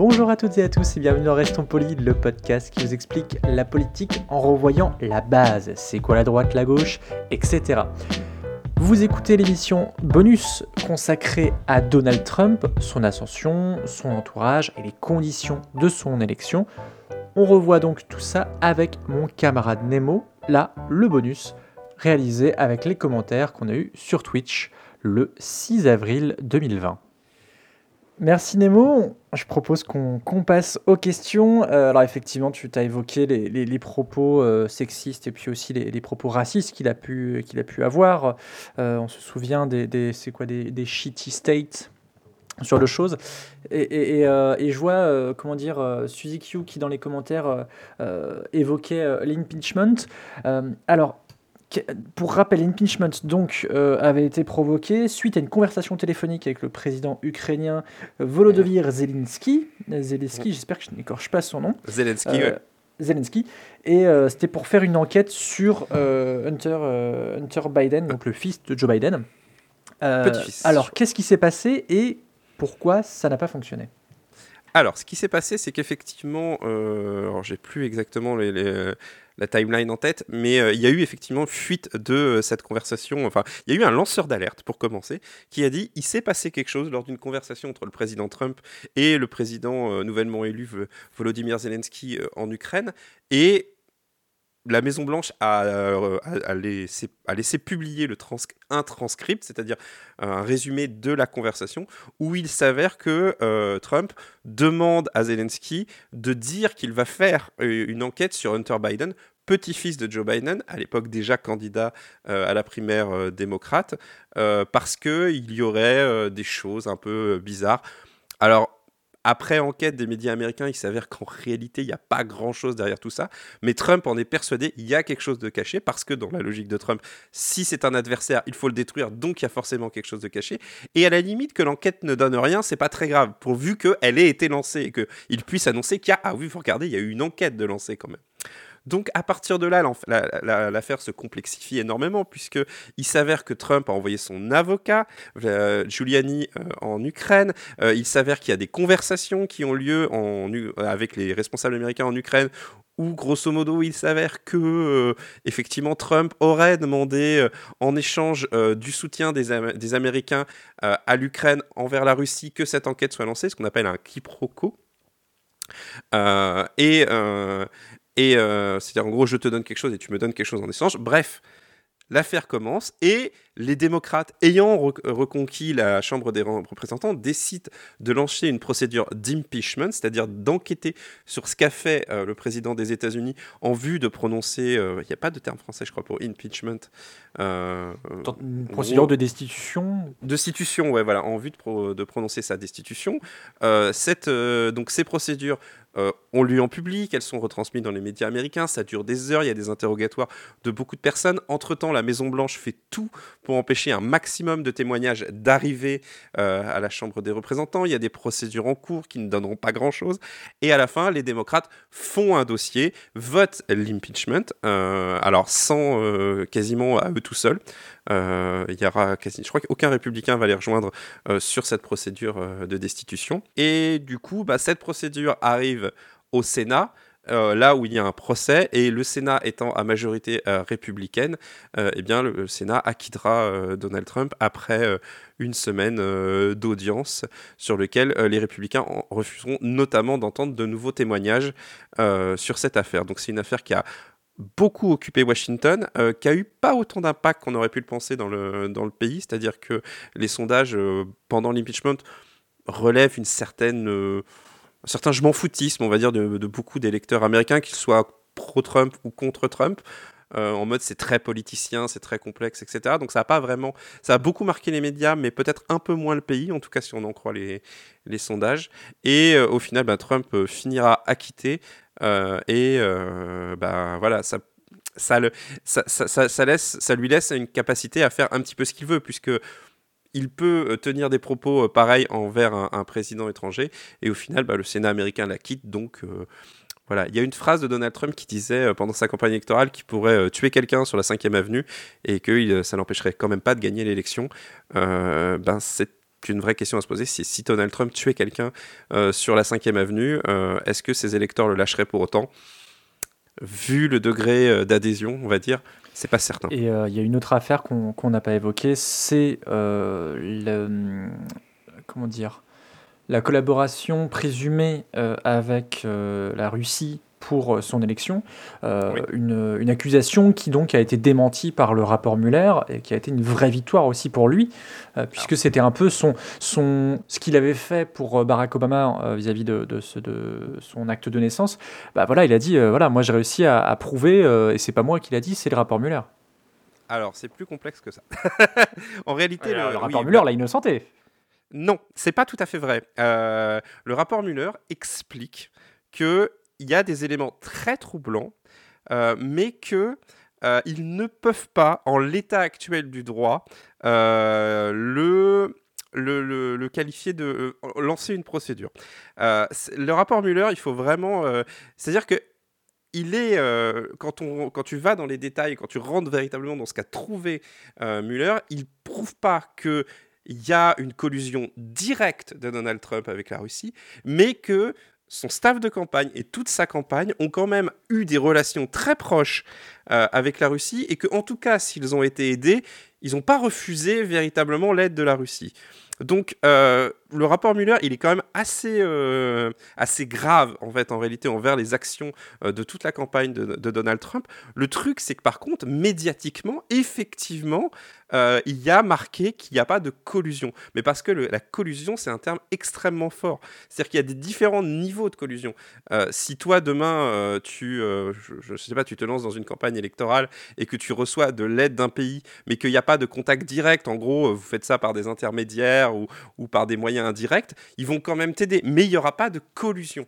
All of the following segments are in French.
Bonjour à toutes et à tous et bienvenue dans Restons Polis, le podcast qui vous explique la politique en revoyant la base. C'est quoi la droite, la gauche, etc. Vous écoutez l'émission bonus consacrée à Donald Trump, son ascension, son entourage et les conditions de son élection. On revoit donc tout ça avec mon camarade Nemo, là, le bonus, réalisé avec les commentaires qu'on a eu sur Twitch le 6 avril 2020. Merci Nemo. Je propose qu'on passe aux questions. Euh, alors effectivement, tu as évoqué les, propos euh, sexistes et puis aussi les, propos racistes qu'il a pu, a pu avoir. Euh, on se souvient des, c'est quoi, des, shitty states sur le chose. Et, je vois, comment dire, Suzy Q qui dans les commentaires évoquait l'impeachment. Alors, pour rappel, l'impeachment donc euh, avait été provoqué suite à une conversation téléphonique avec le président ukrainien Volodymyr Zelensky. Zelensky, j'espère que je n'écorche pas son nom. Zelensky, Euh, ouais. Zelensky. Et euh, c'était pour faire une enquête sur euh, Hunter, euh, Hunter Biden, donc le fils de Joe Biden. Euh, Petit-fils. Alors, qu'est-ce qui s'est passé et pourquoi ça n'a pas fonctionné? Alors, ce qui s'est passé, c'est qu'effectivement, euh, alors j'ai plus exactement la timeline en tête, mais euh, il y a eu effectivement fuite de euh, cette conversation. Enfin, il y a eu un lanceur d'alerte pour commencer, qui a dit il s'est passé quelque chose lors d'une conversation entre le président Trump et le président nouvellement élu Volodymyr Zelensky en Ukraine, et la Maison Blanche a, euh, laissé, publier le un transcript, c'est-à-dire un résumé de la conversation, où il s'avère que euh, Trump demande à Zelensky de dire qu'il va faire euh, une enquête sur Hunter Biden, petit-fils de Joe Biden, à l'époque déjà candidat à la primaire démocrate, parce qu'il y aurait des choses un peu bizarres. Alors, après enquête des médias américains, il s'avère qu'en réalité, il n'y a pas grand-chose derrière tout ça. Mais Trump en est persuadé, il y a quelque chose de caché, parce que dans la logique de Trump, si c'est un adversaire, il faut le détruire, donc il y a forcément quelque chose de caché. Et à la limite, que l'enquête ne donne rien, c'est pas très grave, pourvu qu'elle ait été lancée et qu'il puisse annoncer qu'il y a, ah oui, faut regarder, il y a eu une enquête de lancée quand même. Donc à partir de là, l'affaire se complexifie énormément puisque il s'avère que Trump a envoyé son avocat, euh, Giuliani, euh, en Ukraine. Euh, il s'avère qu'il y a des conversations qui ont lieu avec les responsables américains en Ukraine où grosso modo il s'avère que effectivement Trump aurait demandé en échange du soutien des, des Américains à l'Ukraine envers la Russie que cette enquête soit lancée, ce qu'on appelle un quiproquo. Et et euh, c'est-à-dire en gros je te donne quelque chose et tu me donnes quelque chose en échange. Bref, l'affaire commence et les démocrates ayant re- reconquis la Chambre des représentants décident de lancer une procédure d'impeachment, c'est-à-dire d'enquêter sur ce qu'a fait euh, le président des États-Unis en vue de prononcer, euh, il n'y a pas de terme français je crois pour impeachment, euh, Une en procédure de destitution Destitution, ouais, voilà, en vue de, pro- de prononcer sa destitution. Euh, cette, euh, donc ces procédures euh, ont lieu en public, elles sont retransmises dans les médias américains, ça dure des heures, il y a des interrogatoires de beaucoup de personnes. Entre-temps, la Maison-Blanche fait tout pour empêcher un maximum de témoignages d'arriver euh, à la Chambre des représentants. Il y a des procédures en cours qui ne donneront pas grand-chose. Et à la fin, les démocrates font un dossier, votent l'impeachment, euh, alors sans euh, quasiment à eux tout seuls. Il y aura je crois qu'aucun républicain va les rejoindre sur cette procédure de destitution. Et du coup, bah, cette procédure arrive au Sénat. Euh, là où il y a un procès, et le Sénat étant à majorité euh, républicaine, euh, eh bien, le, Sénat acquittera Donald Trump après une semaine d'audience sur lequel les républicains refuseront notamment d'entendre de nouveaux témoignages sur cette affaire. Donc c'est une affaire qui a beaucoup occupé Washington, qui a eu pas autant d'impact qu'on aurait pu le penser dans le, pays, c'est-à-dire que les sondages pendant l'impeachment relèvent une certaine, un certain je m'en foutisme, on va dire, de, beaucoup d'électeurs américains, qu'ils soient pro-Trump ou contre Trump. euh, en mode c'est très politicien, c'est très complexe, etc. Donc ça a pas vraiment, ça a beaucoup marqué les médias, mais peut-être un peu moins le pays, en tout cas si on en croit les, sondages. Et euh, au final, bah, Trump euh, finira acquitté. Euh, et bah, voilà, ça, ça laisse, ça lui laisse une capacité à faire un petit peu ce qu'il veut, puisque il peut euh, tenir des propos euh, pareils envers un, président étranger, et au final, bah, le Sénat américain l'acquitte, donc euh, voilà. Il y a une phrase de Donald Trump qui disait pendant sa campagne électorale qu'il pourrait tuer quelqu'un sur la 5e avenue, et que ça n'empêcherait quand même pas de gagner l'élection. Ben, c'est une vraie question à se poser, c'est si Donald Trump tuait quelqu'un sur la 5e avenue, est-ce que ses électeurs le lâcheraient pour autant? Vu le degré euh, d'adhésion, on va dire, c'est pas certain. Et euh, il y a une autre affaire qu'on n'a pas évoquée, c'est euh, hum, comment dire la collaboration présumée avec la Russie pour euh, son élection, Euh, Oui. une, une accusation qui donc a été démentie par le rapport Mueller et qui a été une vraie victoire aussi pour lui, euh, puisque c'était un peu son, son, ce qu'il avait fait pour Barack Obama euh, vis-à-vis de, de, ce- de son acte de naissance. Bah voilà, il a dit voilà, moi j'ai réussi à, à prouver, et c'est pas moi qui l'a dit, c'est le rapport Mueller. Alors, c'est plus complexe que ça. en réalité, le, le, le oui, rapport Mueller l'a innocenté. Non, c'est pas tout à fait vrai. Le rapport Mueller explique que il y a des éléments très troublants, euh, mais que euh, ils ne peuvent pas, en l'état actuel du droit, euh, le qualifier de lancer une procédure. Le rapport Mueller, il faut vraiment, c'est-à-dire que il est quand tu vas dans les détails, quand tu rentres véritablement dans ce qu'a trouvé euh, Mueller, il prouve pas que il y a une collusion directe de Donald Trump avec la Russie, mais que son staff de campagne et toute sa campagne ont quand même eu des relations très proches euh, avec la Russie et que, en tout cas, s'ils ont été aidés, ils n'ont pas refusé véritablement l'aide de la Russie. Donc, euh, le rapport Mueller, il est quand même assez, euh, assez grave, en fait, en réalité, envers les actions euh, de toute la campagne de, Donald Trump. Le truc, c'est que, par contre, médiatiquement, effectivement, euh, il y a marqué qu'il n'y a pas de collusion. Mais parce que la collusion, c'est un terme extrêmement fort. C'est-à-dire qu'il y a des différents niveaux de collusion. Si toi, demain, tu, je sais pas, tu te lances dans une campagne électorale et que tu reçois de l'aide d'un pays, mais qu'il n'y a pas de contact direct, en gros, vous faites ça par des intermédiaires ou par des moyens indirects, ils vont quand même t'aider. Mais il n'y aura pas de collusion.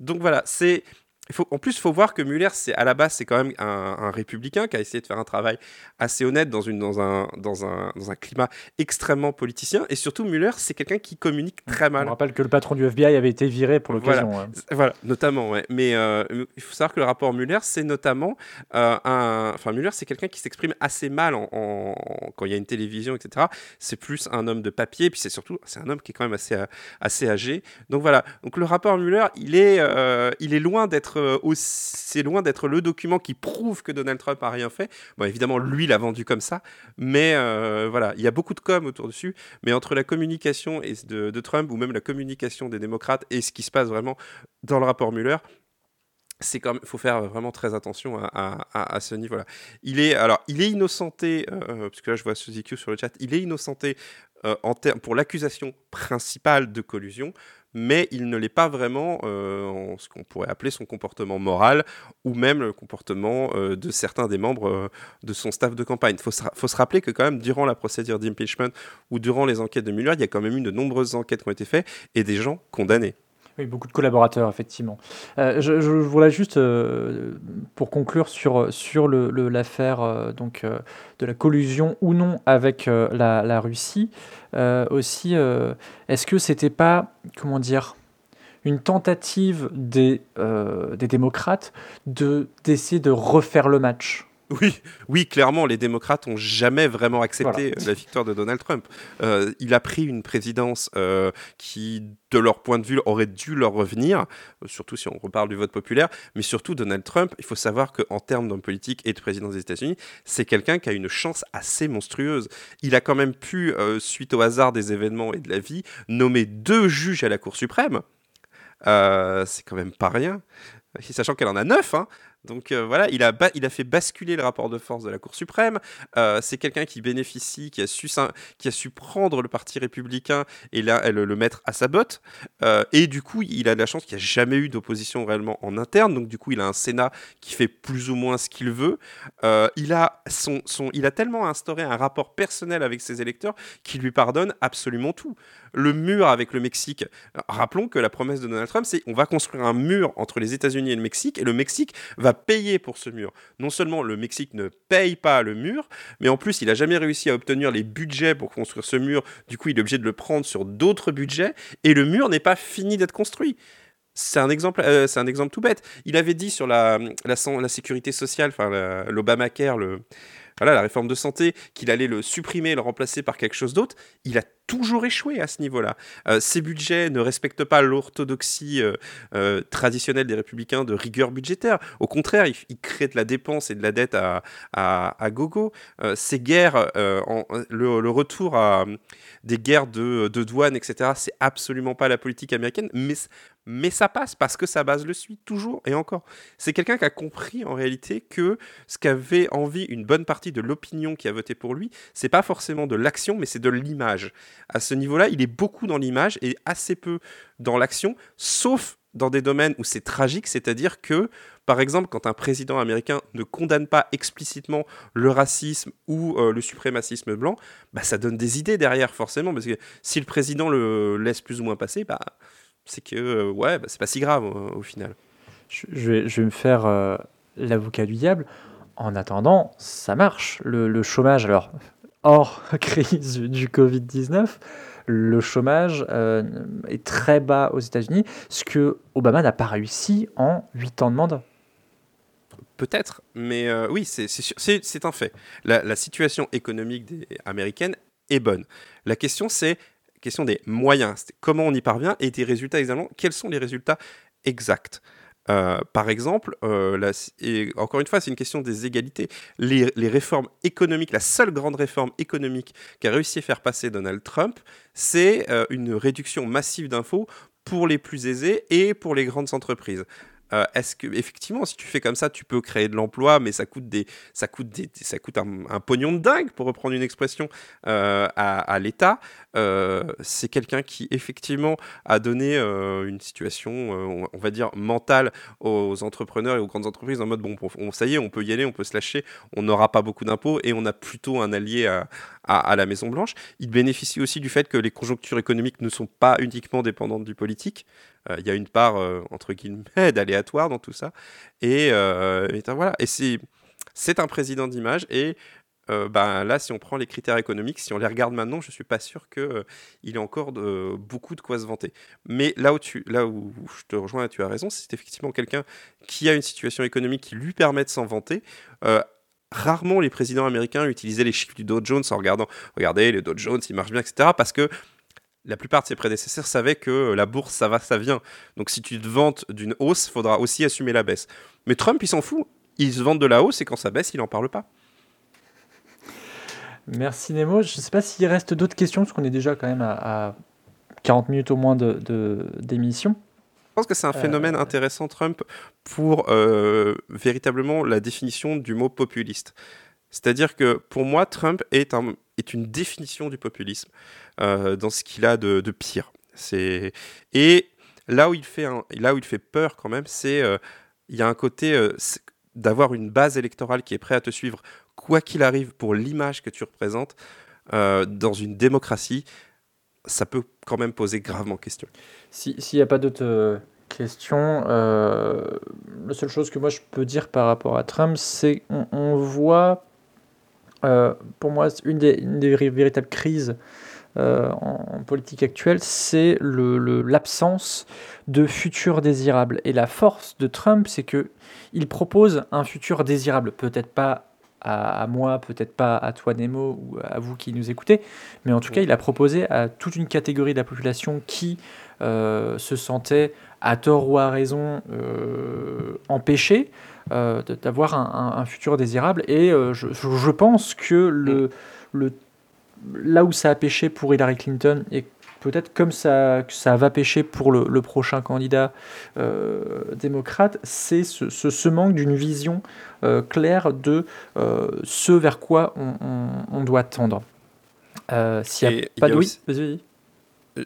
Donc voilà, c'est... Faut, en plus, il faut voir que Mueller, c'est à la base, c'est quand même un, un républicain qui a essayé de faire un travail assez honnête dans, une, dans, un, dans, un, dans un climat extrêmement politicien. Et surtout, Mueller, c'est quelqu'un qui communique très On mal. rappelle que le patron du FBI avait été viré pour l'occasion. hein. Voilà, notamment, ouais. Mais euh, il faut savoir que le rapport Mueller, c'est notamment euh, un. Enfin, Mueller, c'est quelqu'un qui s'exprime assez mal en, en- quand il y a une télévision, etc. C'est plus un homme de papier, puis c'est surtout, c'est un homme qui est quand même assez, euh, assez âgé. Donc voilà. Donc le rapport Mueller, il est, euh, il est loin d'être euh, aussi, loin d'être le document qui prouve que Donald Trump a rien fait. Bon, évidemment, lui l'a vendu comme ça, mais euh, voilà, il y a beaucoup de com autour dessus. Mais entre la communication de, Trump ou même la communication des démocrates et ce qui se passe vraiment dans le rapport Mueller, c'est quand même, faut faire vraiment très attention à, ce niveau-là. Il est, alors, il est innocenté, euh, parce que là je vois Suzy Q sur le chat, il est innocenté euh, en pour l'accusation principale de collusion, mais il ne l'est pas vraiment euh, en ce qu'on pourrait appeler son comportement moral ou même le comportement euh, de certains des membres euh, de son staff de campagne. Il faut, se rappeler que quand même durant la procédure d'impeachment ou durant les enquêtes de Mueller, il y a quand même eu de nombreuses enquêtes qui ont été faites et des gens condamnés. Oui, beaucoup de collaborateurs, effectivement. Euh, je, je voulais juste, euh, pour conclure sur, sur le- le- l'affaire euh, donc euh, de la collusion ou non avec la, la Russie, aussi, est-ce que c'était pas, comment dire, une tentative des, des démocrates de, d'essayer de refaire le match? Oui, oui, clairement, les démocrates ont jamais vraiment accepté la victoire de Donald Trump. Euh, il a pris une présidence euh, qui, de leur point de vue, aurait dû leur revenir, euh, surtout si on reparle du vote populaire. Mais surtout, Donald Trump, il faut savoir qu'en termes d'homme politique et de présidence des États-Unis, c'est quelqu'un qui a une chance assez monstrueuse. Il a quand même pu, euh, suite au hasard des événements et de la vie, nommer deux juges à la Cour suprême. Euh, c'est quand même pas rien. Sachant qu'elle en a neuf, hein. Donc euh, voilà, il a, il a fait basculer le rapport de force de la Cour suprême. Euh, c'est quelqu'un qui bénéficie, qui a, su, qui a su prendre le parti républicain et là, le, le mettre à sa botte. Euh, et du coup, il a de la chance qu'il n'y a jamais eu d'opposition réellement en interne. Donc du coup, il a un Sénat qui fait plus ou moins ce qu'il veut. il, a son, son, il a tellement instauré un rapport personnel avec ses électeurs qu'il lui pardonne absolument tout le mur avec le Mexique. Rappelons que la promesse de Donald Trump, c'est on va construire un mur entre les États-Unis et le Mexique, et le Mexique va payer pour ce mur. Non seulement le Mexique ne paye pas le mur, mais en plus, il n'a jamais réussi à obtenir les budgets pour construire ce mur. Du coup, il est obligé de le prendre sur d'autres budgets, et le mur n'est pas fini d'être construit. C'est un exemple, euh, c'est un exemple tout bête. Il avait dit sur la, la, la sécurité sociale, enfin l'Obamacare, le, voilà, la réforme de santé, qu'il allait le supprimer, le remplacer par quelque chose d'autre, il a toujours échoué à ce niveau-là. Euh, ces budgets ne respectent pas l'orthodoxie euh, euh, traditionnelle des républicains de rigueur budgétaire. Au contraire, ils, créent de la dépense et de la dette à, gogo. ces guerres, le, retour à des guerres de, douane, etc., c'est absolument pas la politique américaine, mais ça passe parce que sa base le suit toujours et encore. C'est quelqu'un qui a compris en réalité que ce qu'avait envie une bonne partie de l'opinion qui a voté pour lui, c'est pas forcément de l'action, mais c'est de l'image. À ce niveau-là, il est beaucoup dans l'image et assez peu dans l'action, sauf dans des domaines où c'est tragique, c'est-à-dire que, par exemple, quand un président américain ne condamne pas explicitement le racisme ou euh, le suprémacisme blanc, bah, ça donne des idées derrière, forcément, parce que si le président le laisse plus ou moins passer, bah, c'est que euh, ouais, bah, c'est pas si grave au, final. Je, vais, je, vais, me faire euh, l'avocat du diable. En attendant, ça marche. Le, chômage, alors hors crise du Covid-19, le chômage euh, est très bas aux États-Unis, ce que Obama n'a pas réussi en 8 ans de mandat. Peut-être, mais oui, c'est un fait. La, la, situation économique des, américaine est bonne. La question, c'est question des moyens, comment on y parvient, et des résultats exactement, quels sont les résultats exacts? Euh, par exemple, euh, encore une fois, c'est une question des égalités. Les, réformes économiques, la seule grande réforme économique qu'a réussi à faire passer Donald Trump, c'est euh, une réduction massive d'impôts pour les plus aisés et pour les grandes entreprises. Euh, est-ce que effectivement, si tu fais comme ça, tu peux créer de l'emploi, mais ça coûte des, ça coûte des, ça coûte un, pognon de dingue pour reprendre une expression euh, à, l'État. Euh, c'est quelqu'un qui effectivement a donné une situation, on va dire mentale aux entrepreneurs et aux grandes entreprises en mode bon, ça y est, on peut y aller, on peut se lâcher, on n'aura pas beaucoup d'impôts et on a plutôt un allié à, la Maison Blanche. Il bénéficie aussi du fait que les conjonctures économiques ne sont pas uniquement dépendantes du politique. Euh, il y a une part, euh, entre guillemets, d'aléatoire dans tout ça. Et, euh, voilà. Et c'est un président d'image. Et bah, là, si on prend les critères économiques, si on les regarde maintenant, je ne suis pas sûr qu'il il ait encore beaucoup de quoi se vanter. Mais là où, tu, là où je te rejoins, tu as raison, c'est effectivement quelqu'un qui a une situation économique qui lui permet de s'en vanter. rarement les présidents américains utilisaient les chiffres du Dow Jones en regardant, regardez, le Dow Jones, il marche bien, etc. Parce que la plupart de ses prédécesseurs savaient que la bourse, ça va, ça vient. Donc si tu te vantes d'une hausse, il faudra aussi assumer la baisse. Mais Trump, il s'en fout. Il se vante de la hausse et quand ça baisse, il n'en parle pas. Merci Nemo. Je ne sais pas s'il reste d'autres questions, parce qu'on est déjà quand même à, 40 minutes au moins d'émission. De, je pense que c'est un phénomène euh, intéressant, Trump, pour euh, véritablement la définition du mot populiste. C'est-à-dire que pour moi, Trump est, un, est une définition du populisme. Euh, dans ce qu'il a de, pire. C'est et là où il fait là où il fait peur quand même, c'est euh, il y a un côté euh, d'avoir une base électorale qui est prête à te suivre quoi qu'il arrive pour l'image que tu représentes dans une démocratie. Ça peut quand même poser gravement question. S'il n'y a pas d'autres questions, la seule chose que moi je peux dire par rapport à Trump, c'est qu'on on voit, pour moi, une des, une des véritables crises euh, en, politique actuelle, c'est l'absence de futur désirable. Et la force de Trump, c'est que il propose un futur désirable, peut-être pas à, moi, peut-être pas à toi Nemo ou à vous qui nous écoutez, mais en tout cas, il a proposé à toute une catégorie de la population qui euh, se sentait à tort ou à raison euh, d'avoir un, futur désirable. Et je, je, pense que le, le là où ça a pêché pour Hillary Clinton et peut-être comme ça, ça va pêcher pour le, le prochain candidat euh, démocrate, c'est ce, ce, ce manque d'une vision euh, claire de euh, ce vers quoi on, on, on doit tendre. Euh, S'il n'y a Et pas de... Oui, vas-y, vas-y. Euh,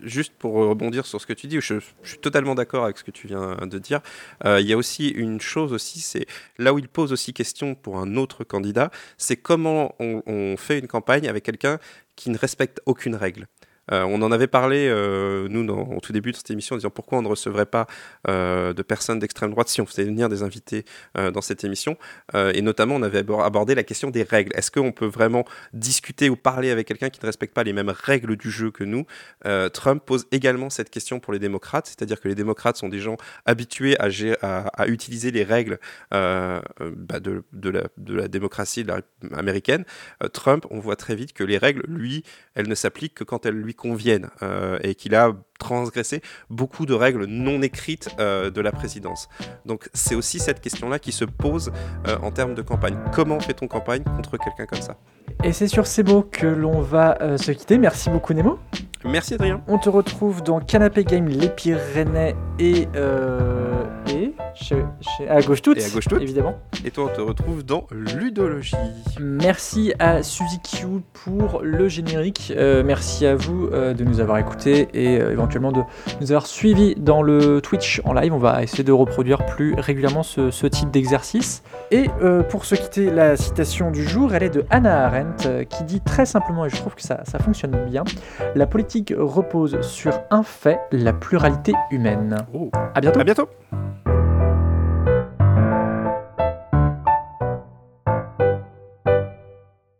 Juste pour rebondir sur ce que tu dis, je, suis totalement d'accord avec ce que tu viens de dire. Euh, il y a aussi une chose aussi, c'est là où il pose aussi question pour un autre candidat, c'est comment on fait une campagne avec quelqu'un qui ne respecte aucune règle. Euh, on en avait parlé, euh, nous, dans, au tout début de cette émission, en disant pourquoi on ne recevrait pas euh, de personnes d'extrême droite si on faisait venir des invités dans cette émission. Et notamment, on avait abor- abordé la question des règles. Est-ce qu'on peut vraiment discuter ou parler avec quelqu'un qui ne respecte pas les mêmes règles du jeu que nous? Trump pose également cette question pour les démocrates, c'est-à-dire que les démocrates sont des gens habitués à, utiliser les règles bah, de, la, démocratie américaine. Trump, on voit très vite que les règles, lui, elles ne s'appliquent que quand elles lui conviennent euh, et qu'il a transgressé beaucoup de règles non écrites euh, de la présidence. Donc c'est aussi cette question-là qui se pose euh, en termes de campagne. Comment fait-on campagne contre quelqu'un comme ça? Et c'est sur ces mots que l'on va euh, se quitter. Merci beaucoup Nemo. Merci Adrien. On te retrouve dans Canapé Game, les Pyrénées et... et chez, chez- à gauche toute, Et à gauche toute. évidemment. Et toi, on te retrouve dans Ludologie. Merci à Suzy Q pour le générique. Euh, merci à vous euh, de nous avoir écoutés et euh, éventuellement de nous avoir suivis dans le Twitch en live. On va essayer de reproduire plus régulièrement ce, ce type d'exercice. Et pour se quitter, la citation du jour, elle est de Hannah Arendt qui dit très simplement, et je trouve que ça, ça fonctionne bien, la politique repose sur un fait, la pluralité humaine. Oh. À bientôt. À bientôt.